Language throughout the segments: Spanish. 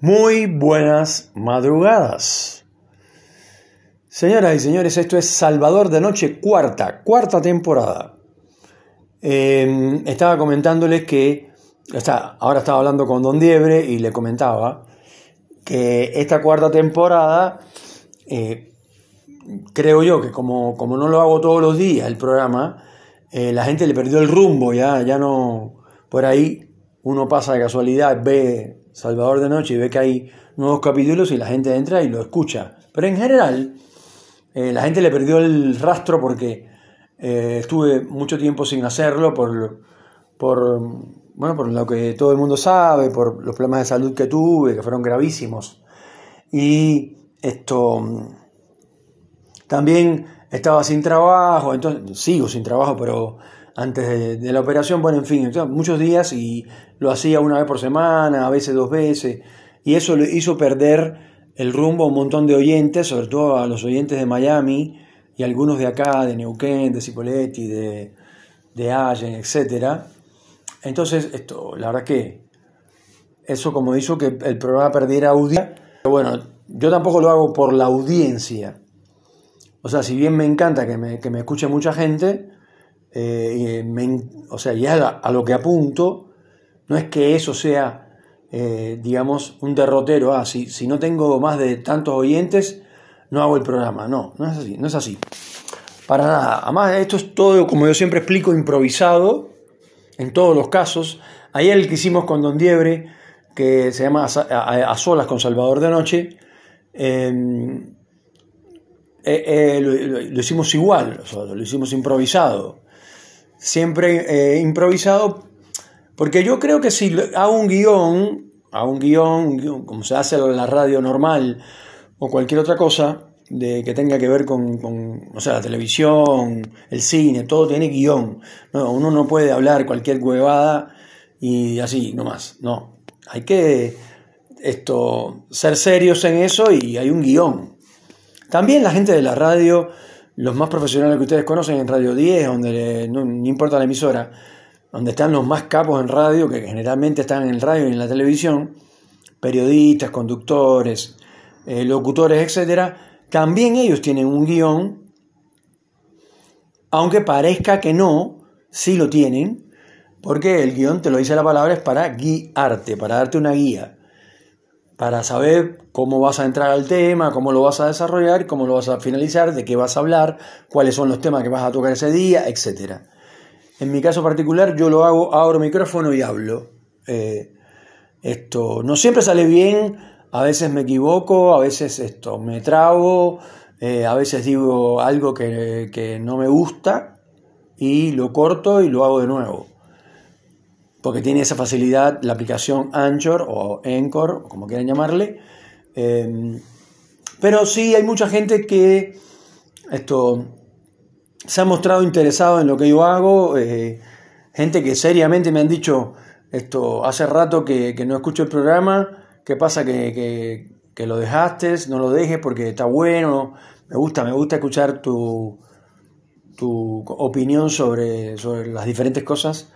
Muy buenas madrugadas. Señoras y señores, esto es Salvador de Noche, cuarta, cuarta temporada. Em, estaba comentándoles que, ahora estaba hablando con Don Diebre y le comentaba que esta cuarta temporada, eh, creo yo que como, como, no lo hago todos los días el programa, eh, la gente le perdió el rumbo, ya, ya no, por ahí uno pasa de casualidad, ve Salvador de Noche y ve que hay nuevos capítulos y la gente entra y lo escucha. Pero en general, eh, la gente le perdió el rastro porque eh, estuve mucho tiempo sin hacerlo por, por, bueno, por lo que todo el mundo sabe, por los problemas de salud que tuve, que fueron gravísimos. Y esto también estaba sin trabajo, entonces sigo sin trabajo, pero antes de, la operación, bueno, en fin, muchos días y lo hacía una vez por semana, a veces dos veces, y eso le hizo perder el rumbo a un montón de oyentes, sobre todo a los oyentes de Miami y algunos de acá, de Neuquén, de Cipoletti, de, de Allen, etc. Entonces, esto, la verdad que eso como hizo que el programa perdiera audiencia, bueno, yo tampoco lo hago por la audiencia. O sea, si bien me encanta que me, que me escuche mucha gente, eh, o sea, ya a, lo que apunto, no es que eso sea, eh, digamos, un derrotero, ah, si, si, no tengo más de tantos oyentes, no hago el programa, no, no es así, no es así. Para nada, además esto es todo, como yo siempre explico, improvisado, en todos los casos. Ayer el que hicimos con Don Diebre, que se llama A, Solas con Salvador de Noche, em, eh, lo, hicimos igual, lo hicimos improvisado siempre eh, improvisado, porque yo creo que si hago un guion, hago un guion, como se hace en la radio normal o cualquier otra cosa de que tenga que ver con, o sea, la televisión, el cine, todo tiene guion. No, uno no puede hablar cualquier huevada y así, nomás. No, hay que esto, ser serios en eso y hay un guion. También la gente de la radio los más profesionales que ustedes conocen en Radio 10, donde no, importa la emisora, donde están los más capos en radio, que generalmente están en el radio y en la televisión, periodistas, conductores, eh, locutores, etc., también ellos tienen un guion, aunque parezca que no, sí lo tienen, porque el guion, te lo dice la palabra, es para guiarte, para darte una guía para saber cómo vas a entrar al tema, cómo lo vas a desarrollar, cómo lo vas a finalizar, de qué vas a hablar, cuáles son los temas que vas a tocar ese día, etc. En mi caso particular yo lo hago, abro micrófono y hablo. Eh, esto no siempre sale bien, a veces me equivoco, a veces esto me trago, eh, a veces digo algo que, que no me gusta y lo corto y lo hago de nuevo porque tiene esa facilidad la aplicación Anchor o Encore, como quieran llamarle. Em, pero sí hay mucha gente que esto, se ha mostrado interesado en lo que yo hago, eh, gente que seriamente me han dicho, esto, hace rato que, no escucho el programa, ¿qué pasa que, lo dejaste? No lo dejes porque está bueno, me gusta, me gusta escuchar tu, tu opinión sobre, sobre las diferentes cosas.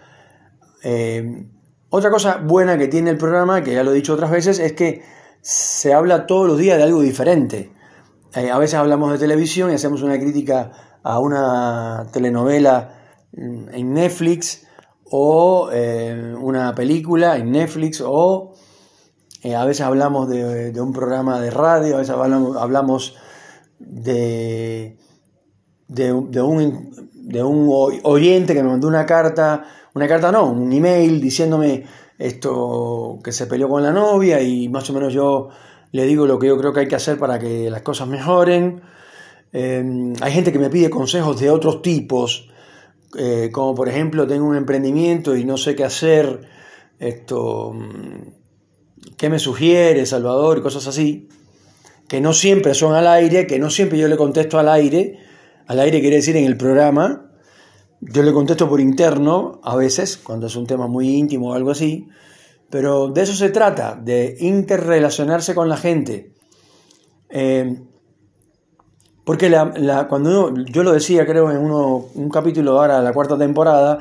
Eh, otra cosa buena que tiene el programa, que ya lo he dicho otras veces, es que se habla todos los días de algo diferente. Eh, a veces hablamos de televisión y hacemos una crítica a una telenovela mm, en Netflix o eh, una película en Netflix o a veces hablamos de, un programa de radio, a veces hablamos, de, de, un, de un oyente que me mandó una carta una carta no, un email diciéndome esto que se peleó con la novia y más o menos yo le digo lo que yo creo que hay que hacer para que las cosas mejoren. Em, hay gente que me pide consejos de otros tipos, eh, como por ejemplo tengo un emprendimiento y no sé qué hacer, esto, mm, ¿qué me sugiere Salvador? y cosas así, que no siempre son al aire, que no siempre yo le contesto al aire, al aire quiere decir en el programa, yo le contesto por interno a veces, cuando es un tema muy íntimo o algo así, pero de eso se trata, de interrelacionarse con la gente. Eh, porque la, cuando yo lo decía, creo, en uno, un capítulo ahora, la cuarta temporada,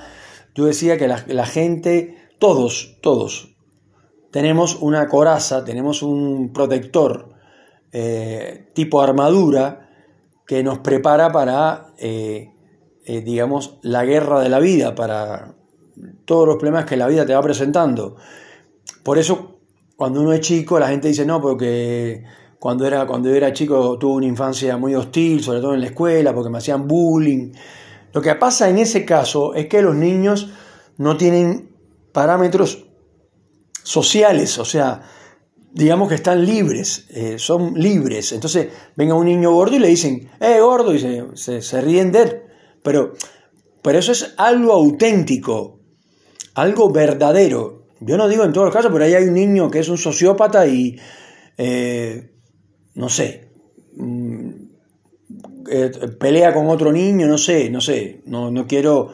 yo decía que la, gente, todos, todos, tenemos una coraza, tenemos un protector eh, tipo armadura que nos prepara para, eh, eh, digamos, la guerra de la vida, para todos los problemas que la vida te va presentando. Por eso, cuando uno es chico, la gente dice, no, porque cuando era, cuando era chico tuve una infancia muy hostil, sobre todo en la escuela, porque me hacían bullying. Lo que pasa en ese caso es que los niños no tienen parámetros sociales, o sea, digamos que están libres, eh, son libres. Entonces venga un niño gordo y le dicen, eh, gordo, y se, se, ríen de él. Pero, pero eso es algo auténtico, algo verdadero. Yo no digo en todos los casos, pero ahí hay un niño que es un sociópata y, eh, no sé, mm, eh, pelea con otro niño, no sé, no sé, no, no quiero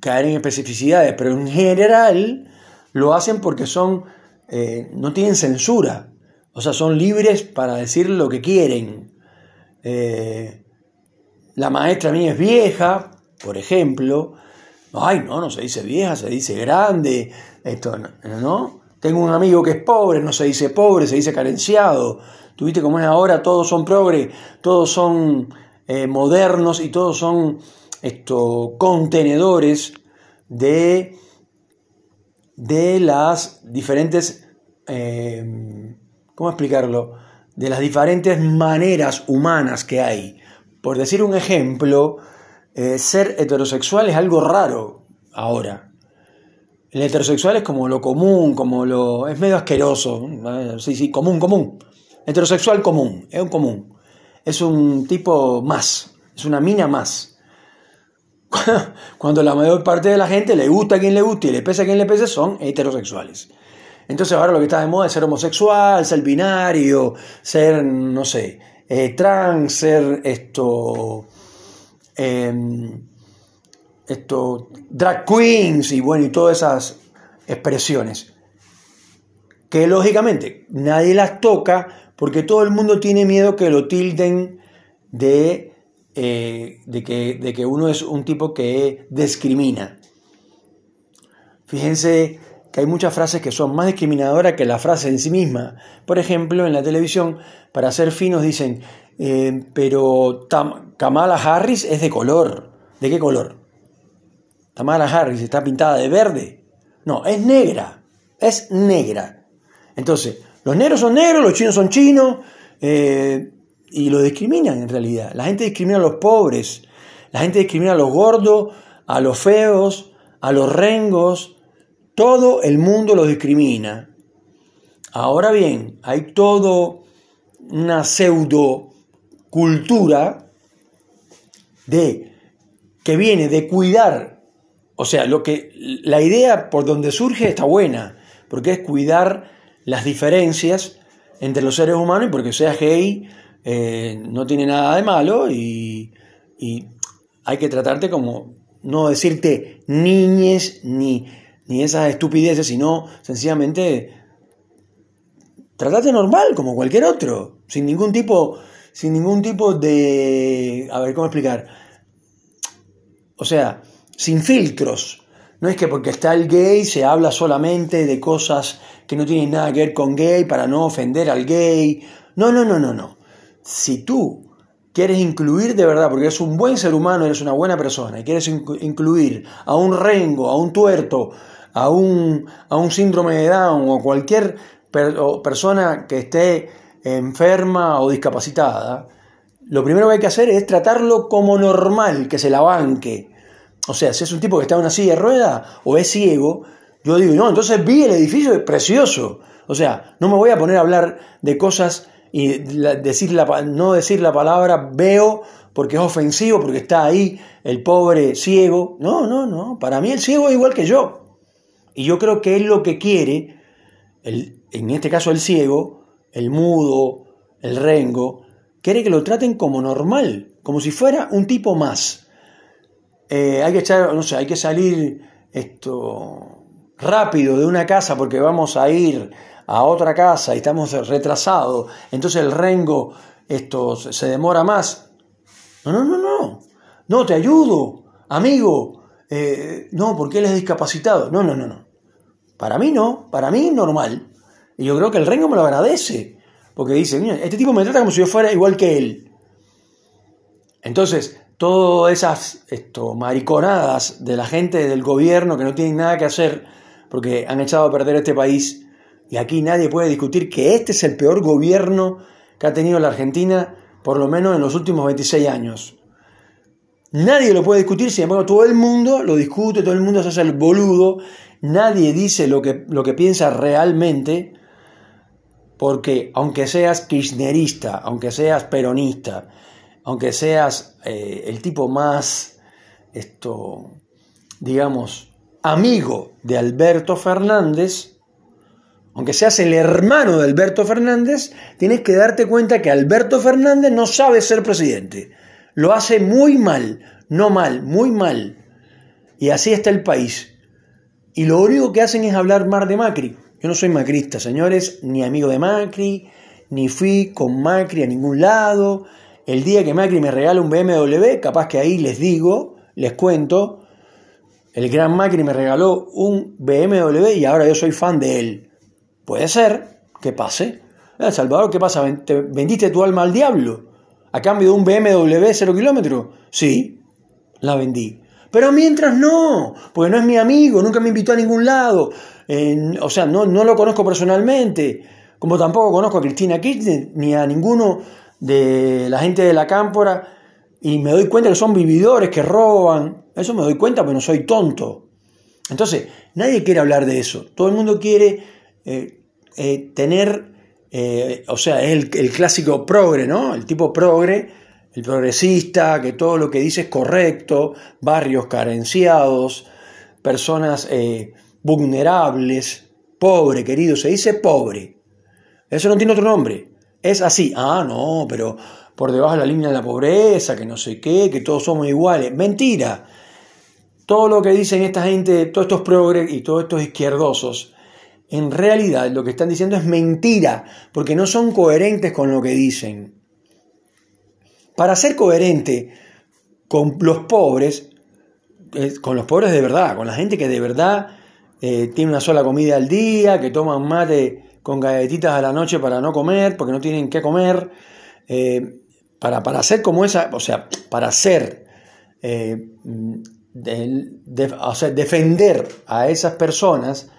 caer en especificidades, pero en general lo hacen porque son, eh, no tienen censura, o sea, son libres para decir lo que quieren. La maestra mía es vieja, por ejemplo. Ay, no, no se dice vieja, se dice grande. Esto, ¿no? Tengo un amigo que es pobre, no se dice pobre, se dice carenciado. Tuviste como es ahora, todos son progres, todos son eh, modernos y todos son esto, contenedores de de las diferentes, eh, ¿cómo explicarlo? De las diferentes maneras humanas que hay. Por decir un ejemplo, eh, ser heterosexual es algo raro ahora. El heterosexual es como lo común, como lo... es medio asqueroso. Sí, sí, común, común. Heterosexual común, es un común. Es un tipo más, es una mina más. cuando la mayor parte de la gente le gusta a quien le guste y le pese a quien le pese, son heterosexuales. Entonces ahora lo que está de moda es ser homosexual, ser binario, ser, no sé, eh, trans, ser esto, em, esto, drag queens y bueno, y todas esas expresiones. Que lógicamente nadie las toca porque todo el mundo tiene miedo que lo tilden de eh, de, que, de que uno es un tipo que discrimina. Fíjense que hay muchas frases que son más discriminadoras que la frase en sí misma. Por ejemplo, en la televisión, para ser finos, dicen, eh, pero Kamala Harris es de color. ¿De qué color? Kamala Harris está pintada de verde. No, es negra. Es negra. Entonces, los negros son negros, los chinos son chinos. Eh, y lo discriminan en realidad. La gente discrimina a los pobres, la gente discrimina a los gordos, a los feos, a los rengos, todo el mundo los discrimina. Ahora bien, hay todo una pseudo cultura de que viene de cuidar, o sea, lo que la idea por donde surge está buena, porque es cuidar las diferencias entre los seres humanos y porque sea gay eh, no tiene nada de malo y, hay que tratarte como, no decirte niñes ni, ni esas estupideces, sino sencillamente tratarte normal como cualquier otro, sin ningún tipo, sin ningún tipo de, a ver cómo explicar, o sea, sin filtros. No es que porque está el gay se habla solamente de cosas que no tienen nada que ver con gay para no ofender al gay. No, no, no, no, no si tú quieres incluir de verdad, porque eres un buen ser humano, eres una buena persona, y quieres incluir a un rengo, a un tuerto, a un, a un síndrome de Down o cualquier persona que esté enferma o discapacitada, lo primero que hay que hacer es tratarlo como normal, que se la banque. O sea, si es un tipo que está en una silla de rueda o es ciego, yo digo, no, entonces vi el edificio, es precioso. O sea, no me voy a poner a hablar de cosas y decir la, no decir la palabra veo porque es ofensivo, porque está ahí el pobre ciego. No, no, no. Para mí el ciego es igual que yo. Y yo creo que es lo que quiere, el, en este caso el ciego, el mudo, el rengo, quiere que lo traten como normal, como si fuera un tipo más. Eh, hay que echar, no sé, hay que salir esto rápido de una casa porque vamos a ir a otra casa y estamos retrasados, entonces el rengo esto se demora más. No, no, no, no. No, te ayudo, amigo. Eh, no, porque él es discapacitado. No, no, no, no. Para mí no, para mí normal. Y yo creo que el Rengo me lo agradece, porque dice, mira, este tipo me trata como si yo fuera igual que él. Entonces, todas esas esto, mariconadas de la gente del gobierno que no tienen nada que hacer porque han echado a perder este país, y aquí nadie puede discutir que este es el peor gobierno que ha tenido la Argentina, por lo menos en los últimos 26 años. Nadie lo puede discutir, sin embargo, todo el mundo lo discute, todo el mundo se hace el boludo, nadie dice lo que, lo que piensa realmente, porque aunque seas kirchnerista, aunque seas peronista, aunque seas eh, el tipo más, esto, digamos, amigo de Alberto Fernández, aunque seas el hermano de Alberto Fernández, tienes que darte cuenta que Alberto Fernández no sabe ser presidente. Lo hace muy mal, no mal, muy mal. Y así está el país. Y lo único que hacen es hablar mal de Macri. Yo no soy macrista, señores, ni amigo de Macri, ni fui con Macri a ningún lado. El día que Macri me regala un BMW, capaz que ahí les digo, les cuento, el gran Macri me regaló un BMW y ahora yo soy fan de él. Puede ser que pase. Eh, Salvador, ¿qué pasa? ¿Vendiste tu alma al diablo? ¿A cambio de un BMW 0 kilómetros? Sí, la vendí. Pero mientras no, porque no es mi amigo, nunca me invitó a ningún lado. o sea, no, no lo conozco personalmente. Como tampoco conozco a Cristina Kirchner ni a ninguno de la gente de la cámpora. Y me doy cuenta que son vividores, que roban. Eso me doy cuenta, pero no soy tonto. Entonces, nadie quiere hablar de eso. Todo el mundo quiere eh, eh, tener eh, o sea, es el, clásico progre, ¿no? El tipo progre, el progresista, que todo lo que dice es correcto, barrios carenciados, personas eh, vulnerables, pobre, querido, se dice pobre. Eso no tiene otro nombre. Es así. Ah, no, pero por debajo de la línea de la pobreza, que no sé qué, que todos somos iguales. Mentira. Todo lo que dicen esta gente, todos estos progres y todos estos izquierdosos, en realidad lo que están diciendo es mentira, porque no son coherentes con lo que dicen. Para ser coherente con los pobres, eh, con los pobres de verdad, con la gente que de verdad eh, tiene una sola comida al día, que toman mate con galletitas a la noche para no comer, porque no tienen que comer, eh, para, para ser como esa, o sea, para ser, o sea, defender a esas personas,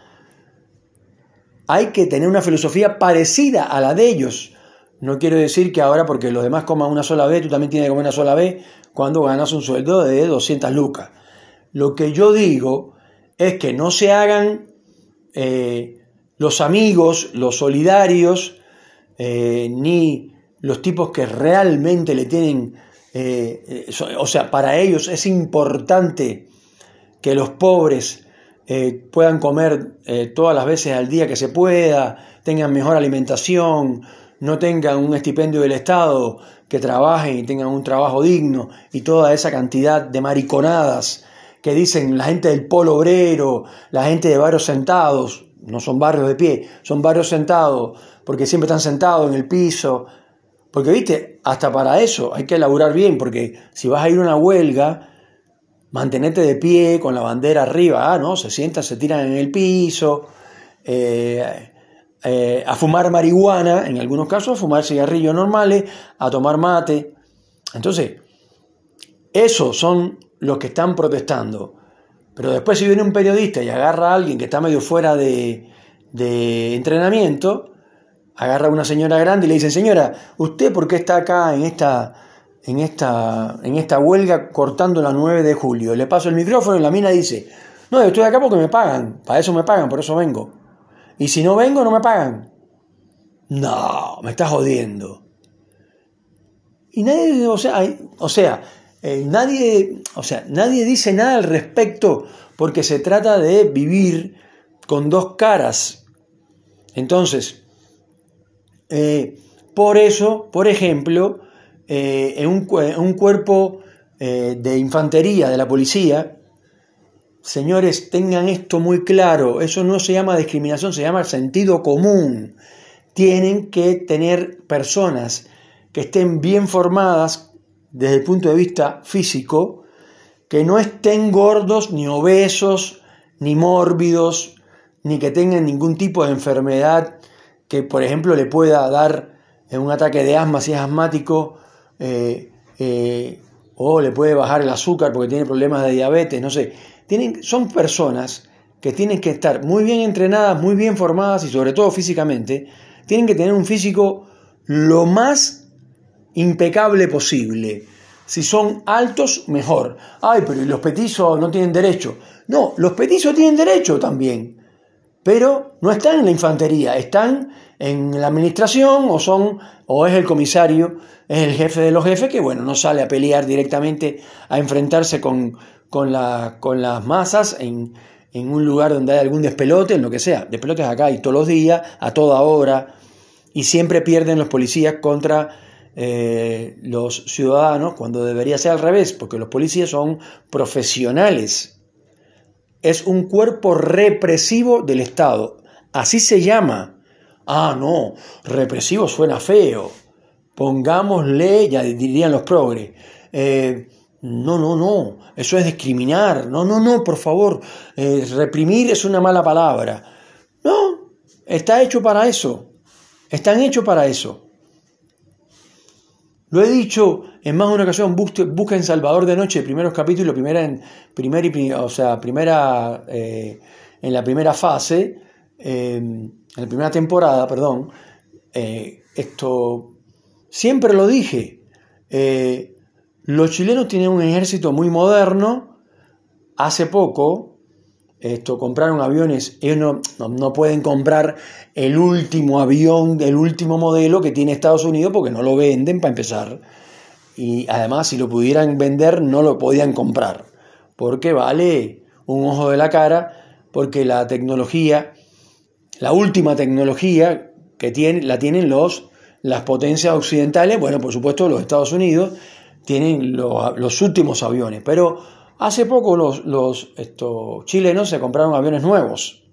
hay que tener una filosofía parecida a la de ellos. No quiero decir que ahora porque los demás coman una sola vez, tú también tienes que comer una sola vez cuando ganas un sueldo de 200 lucas. Lo que yo digo es que no se hagan eh, los amigos, los solidarios, eh, ni los tipos que realmente le tienen, eh, o sea, para ellos es importante que los pobres eh, puedan comer eh, todas las veces al día que se pueda, tengan mejor alimentación, no tengan un estipendio del Estado, que trabajen y tengan un trabajo digno y toda esa cantidad de mariconadas que dicen la gente del polo obrero, la gente de barrios sentados, no son barrios de pie, son barrios sentados, porque siempre están sentados en el piso. Porque, viste, hasta para eso hay que elaborar bien, porque si vas a ir a una huelga, mantenerte de pie con la bandera arriba, ah, ¿no? Se sientan, se tiran en el piso, eh, eh, a fumar marihuana, en algunos casos a fumar cigarrillos normales, a tomar mate. Entonces, esos son los que están protestando. Pero después si viene un periodista y agarra a alguien que está medio fuera de, de entrenamiento, agarra a una señora grande y le dice, señora, ¿usted por qué está acá en esta en esta, en esta huelga cortando la 9 de julio. Le paso el micrófono y la mina dice, no, yo estoy acá porque me pagan, para eso me pagan, por eso vengo. Y si no vengo, no me pagan. No, me estás jodiendo. Y nadie, o sea, o sea, eh, nadie, o sea, nadie dice nada al respecto porque se trata de vivir con dos caras. Entonces, eh, por eso, por ejemplo, eh, en, un, cuerpo eh, de infantería de la policía, señores, tengan esto muy claro, eso no se llama discriminación, se llama sentido común. Tienen que tener personas que estén bien formadas desde el punto de vista físico, que no estén gordos, ni obesos, ni mórbidos, ni que tengan ningún tipo de enfermedad que por ejemplo le pueda dar un ataque de asma si es asmático, eh, eh, o le puede bajar el azúcar porque tiene problemas de diabetes, no sé. Tienen, son personas que tienen que estar muy bien entrenadas, muy bien formadas y sobre todo físicamente, tienen que tener un físico lo más impecable posible. Si son altos, mejor. Ay, pero los petizos no tienen derecho. No, los petizos tienen derecho también. Pero no están en la infantería, están en la administración o son o es el comisario, es el jefe de los jefes que bueno, no sale a pelear directamente a enfrentarse con, con, con las masas en, en, un lugar donde hay algún despelote, en lo que sea. Despelotes acá y todos los días, a toda hora, y siempre pierden los policías contra eh, los ciudadanos cuando debería ser al revés, porque los policías son profesionales. Es un cuerpo represivo del Estado. Así se llama. Ah, no, represivo suena feo. Pongámosle, ya dirían los progres. Eh, no, no, no, eso es discriminar. No, no, no, por favor. Eh, reprimir es una mala palabra. No, está hecho para eso. Están hechos para eso. Lo he dicho en más de una ocasión, busca en Salvador de Noche, primeros capítulos, primera en, primer o sea, primera, eh, en la primera fase, en la primera temporada, perdón, eh, esto siempre lo dije. Eh, los chilenos tienen un ejército muy moderno. Hace poco, esto, compraron aviones, ellos no, pueden comprar el último avión, el último modelo que tiene Estados Unidos porque no lo venden para empezar. Y además si lo pudieran vender no lo podían comprar porque vale un ojo de la cara, porque la tecnología, la última tecnología que tiene, la tienen los, las potencias occidentales, bueno, por supuesto los Estados Unidos tienen los, últimos aviones, pero Hace poco los, los chilenos se compraron aviones nuevos.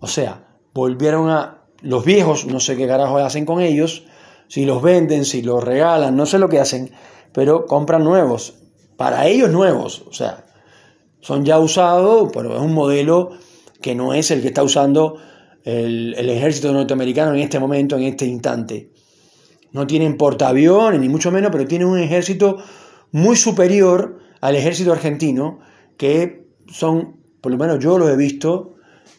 O sea, volvieron a... Los viejos, no sé qué carajo hacen con ellos, si los venden, si los regalan, no sé lo que hacen, pero compran nuevos. Para ellos nuevos, o sea, son ya usados, pero es un modelo que no es el que está usando el, ejército norteamericano en este momento, en este instante. No tienen portaaviones, ni mucho menos, pero tienen un ejército muy superior al ejército argentino, que son, por lo menos yo los he visto,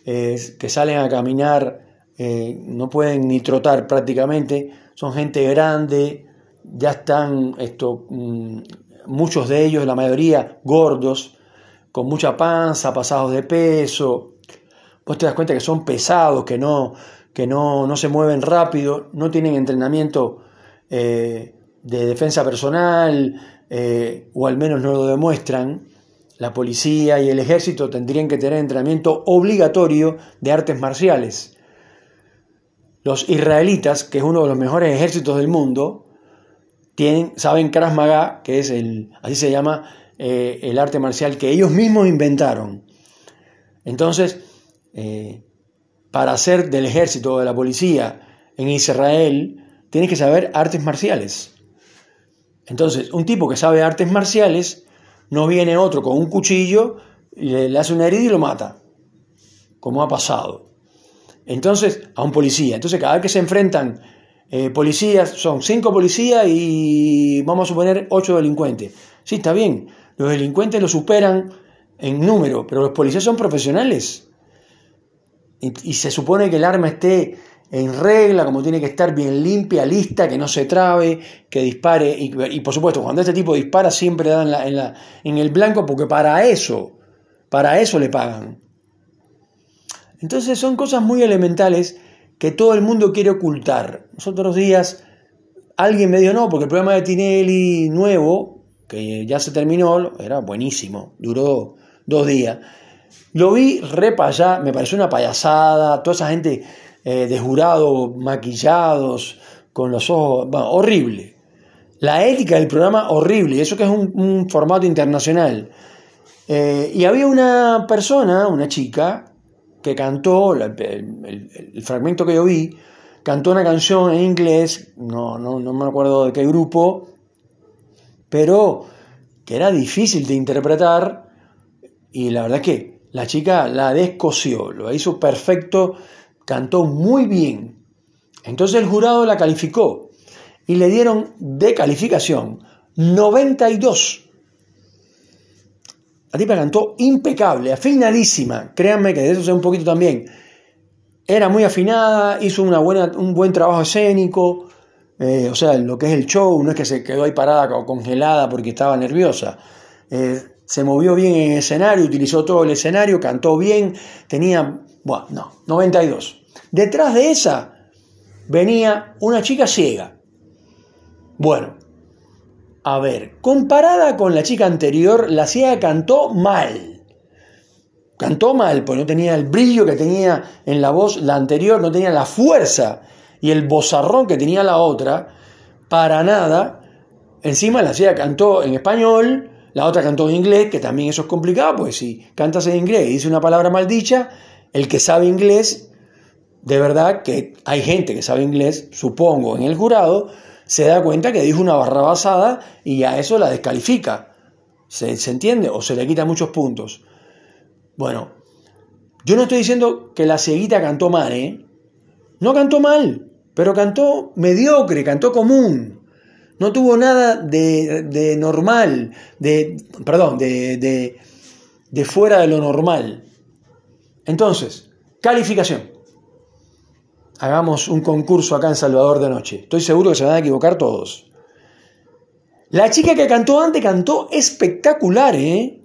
que salen a caminar, eh, no pueden ni trotar prácticamente, son gente grande, ya están esto, mm, muchos de ellos, la mayoría, gordos, con mucha panza, pasados de peso. Vos te das cuenta que son pesados, que no, que no, no se mueven rápido, no tienen entrenamiento eh, de defensa personal, eh, o al menos no lo demuestran, la policía y el ejército tendrían que tener entrenamiento obligatorio de artes marciales. Los israelitas, que es uno de los mejores ejércitos del mundo, tienen, saben Krav Maga, que es el, así se llama, eh, el arte marcial que ellos mismos inventaron. Entonces, eh, para ser del ejército o de la policía en Israel, tienes que saber artes marciales. Entonces, un tipo que sabe artes marciales, no viene otro con un cuchillo, y le, hace una herida y lo mata, como ha pasado. Entonces, a un policía. Entonces, cada vez que se enfrentan eh, policías, son cinco policías y vamos a suponer ocho delincuentes. Sí, está bien. Los delincuentes lo superan en número, pero los policías son profesionales. Y se supone que el arma esté en regla, como tiene que estar bien limpia, lista, que no se trabe, que dispare. Y, por supuesto, cuando este tipo dispara, siempre dan en, el blanco, porque para eso, para eso le pagan. Entonces son cosas muy elementales que todo el mundo quiere ocultar. Nosotros días alguien me dijo, no, porque el programa de Tinelli nuevo, que ya se terminó, era buenísimo, duró dos días. Lo vi repa allá, me pareció una payasada, toda esa gente eh, de jurados maquillados, con los ojos, horrible. La ética del programa, horrible, eso que es un, formato internacional. Eh, y había una persona, una chica, que cantó, el, fragmento que yo vi, cantó una canción en inglés, no, no, no me acuerdo de qué grupo, pero que era difícil de interpretar, y la verdad es que la chica la descoció, lo hizo perfecto cantó muy bien. Entonces el jurado la calificó y le dieron de calificación 92. La tipa cantó impecable, afinadísima. Créanme que de eso sé un poquito también. Era muy afinada, hizo una buena, un buen trabajo escénico. Eh, o sea, lo que es el show, no es que se quedó ahí parada o congelada porque estaba nerviosa. Eh, se movió bien en el escenario, utilizó todo el escenario, cantó bien, tenía, bueno, no, 92. Detrás de esa venía una chica ciega. Bueno, a ver, comparada con la chica anterior, la ciega cantó mal. Cantó mal, porque no tenía el brillo que tenía en la voz la anterior, no tenía la fuerza y el bozarrón que tenía la otra, para nada. Encima la ciega cantó en español, la otra cantó en inglés, que también eso es complicado, pues si cantas en inglés y dice una palabra maldicha, el que sabe inglés, de verdad que hay gente que sabe inglés, supongo, en el jurado, se da cuenta que dijo una barra basada y a eso la descalifica. ¿Se, entiende? O se le quita muchos puntos. Bueno, yo no estoy diciendo que la cieguita cantó mal, ¿eh? No cantó mal, pero cantó mediocre, cantó común. No tuvo nada de, normal, de, perdón, de, de, de fuera de lo normal. Entonces, calificación hagamos un concurso acá en Salvador de Noche. Estoy seguro que se van a equivocar todos. La chica que cantó antes cantó espectacular, ¿eh?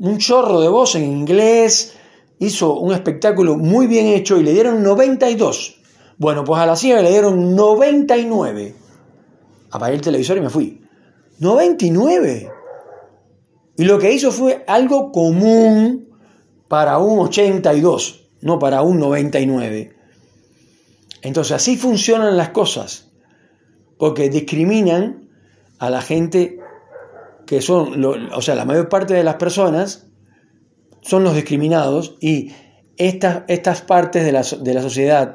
Un chorro de voz en inglés, hizo un espectáculo muy bien hecho y le dieron 92. Bueno, pues a la ciega le dieron 99. Apagué el televisor y me fui. 99. Y lo que hizo fue algo común para un 82, no para un 99. Entonces así funcionan las cosas, porque discriminan a la gente que son, o sea, la mayor parte de las personas son los discriminados y estas, estas partes de la, de la sociedad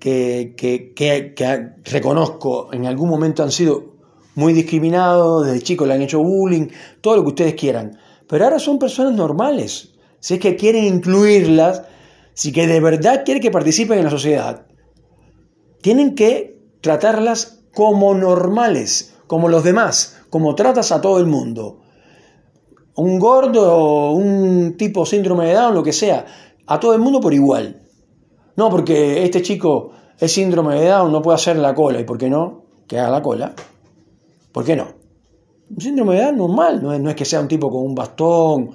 que, que, reconozco en algún momento han sido muy discriminados, desde chicos le han hecho bullying, todo lo que ustedes quieran, pero ahora son personas normales, si es que quieren incluirlas, si que de verdad quieren que participen en la sociedad, tienen que tratarlas como normales, como los demás, como tratas a todo el mundo. Un gordo, un tipo síndrome de Down, lo que sea, a todo el mundo por igual. No porque este chico es síndrome de Down, no puede hacer la cola. ¿Y por qué no? Que haga la cola. ¿Por qué no? Un síndrome de Down normal, no es, que sea un tipo con un bastón,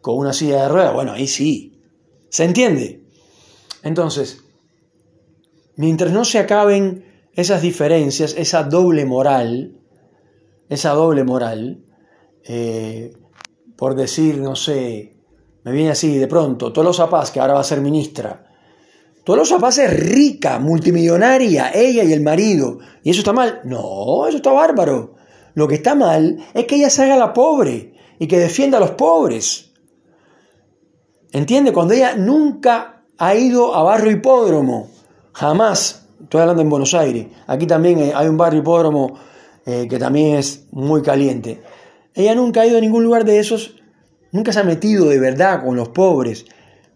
con una silla de ruedas. Bueno, ahí sí. ¿Se entiende? Entonces, mientras no se acaben esas diferencias, esa doble moral, esa doble moral, eh, por decir, no sé, me viene así de pronto, Tolosa Paz, que ahora va a ser ministra. Tolosa Paz es rica, multimillonaria, ella y el marido. ¿Y eso está mal? No, eso está bárbaro. Lo que está mal es que ella se haga la pobre y que defienda a los pobres. ¿Entiende? Cuando ella nunca ha ido a Barrio Hipódromo Jamás, estoy hablando en Buenos Aires, aquí también hay un barrio hipódromo eh, que también es muy caliente. Ella nunca ha ido a ningún lugar de esos, nunca se ha metido de verdad con los pobres,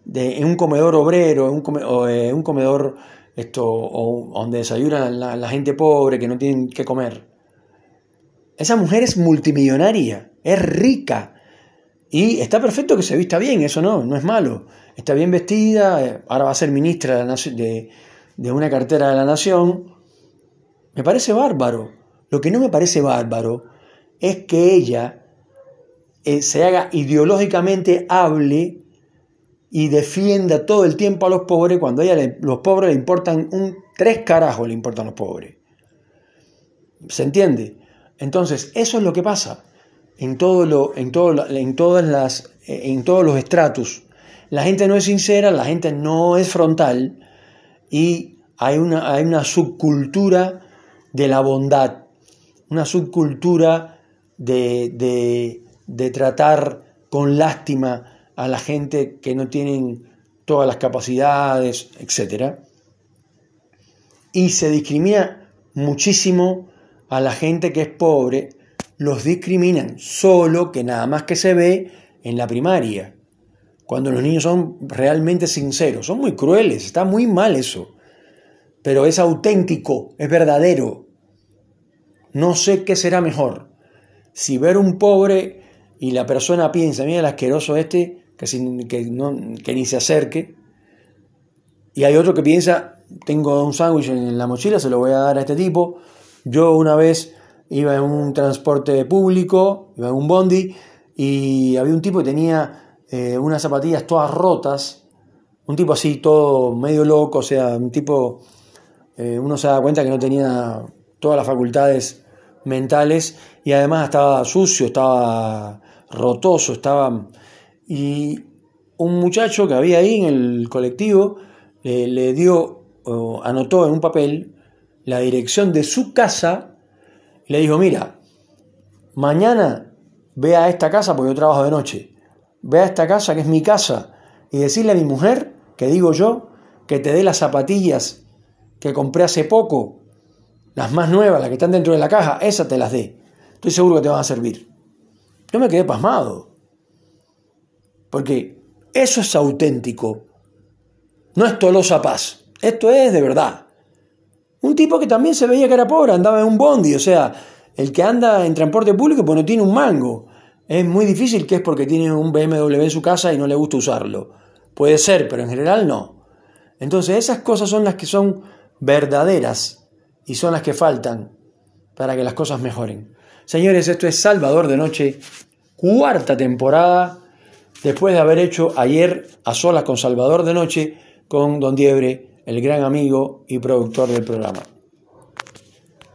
de, en un comedor obrero, en un, o, eh, un comedor esto, o, donde desayuna la, la gente pobre que no tienen que comer. Esa mujer es multimillonaria, es rica, y está perfecto que se vista bien, eso no, no es malo. Está bien vestida, ahora va a ser ministra de, de una cartera de la nación, me parece bárbaro. Lo que no me parece bárbaro es que ella eh, se haga ideológicamente hable y defienda todo el tiempo a los pobres cuando a ella los pobres le importan un tres carajos le importan los pobres. ¿Se entiende? Entonces, eso es lo que pasa en, todo lo, en, todo, en, todas las, en todos los estratos. La gente no es sincera, la gente no es frontal y hay una, hay una subcultura de la bondad, una subcultura de, de, tratar con lástima a la gente que no tienen todas las capacidades, etc. Y se discrimina muchísimo a la gente que es pobre, los discriminan, solo que nada más que se ve en la primaria cuando los niños son realmente sinceros. Son muy crueles, está muy mal eso. pero es auténtico, es verdadero. No sé qué será mejor. Si ver un pobre y la persona piensa, mira el asqueroso este, que, no, que ni se acerque, y hay otro que piensa, tengo un sándwich en la mochila, se lo voy a dar a este tipo. Yo una vez iba en un transporte público, iba en un bondi, y había un tipo que tenía eh, unas zapatillas todas rotas, un tipo así, todo medio loco, o sea, un tipo, eh, uno se da cuenta que no tenía todas las facultades mentales y además estaba sucio, estaba rotoso, estaba... Y un muchacho que había ahí en el colectivo le dio, anotó en un papel la dirección de su casa le dijo, mira, mañana ve a esta casa porque yo trabajo de noche, ve a esta casa que es mi casa y decirle a mi mujer, que digo yo, que te dé las zapatillas que compré hace poco, las más nuevas, las que están dentro de la caja, esas te las dé. Estoy seguro que te van a servir. Yo me quedé pasmado. Porque eso es auténtico. No es Tolosa Paz. Esto es de verdad. Un tipo que también se veía que era pobre, andaba en un bondi. O sea, el que anda en transporte público pues no tiene un mango. Es muy difícil que es porque tiene un BMW en su casa y no le gusta usarlo. Puede ser, pero en general no. Entonces esas cosas son las que son verdaderas y son las que faltan para que las cosas mejoren. Señores, esto es Salvador de Noche, cuarta temporada, después de haber hecho ayer a solas con Salvador de Noche, con Don Diebre, el gran amigo y productor del programa.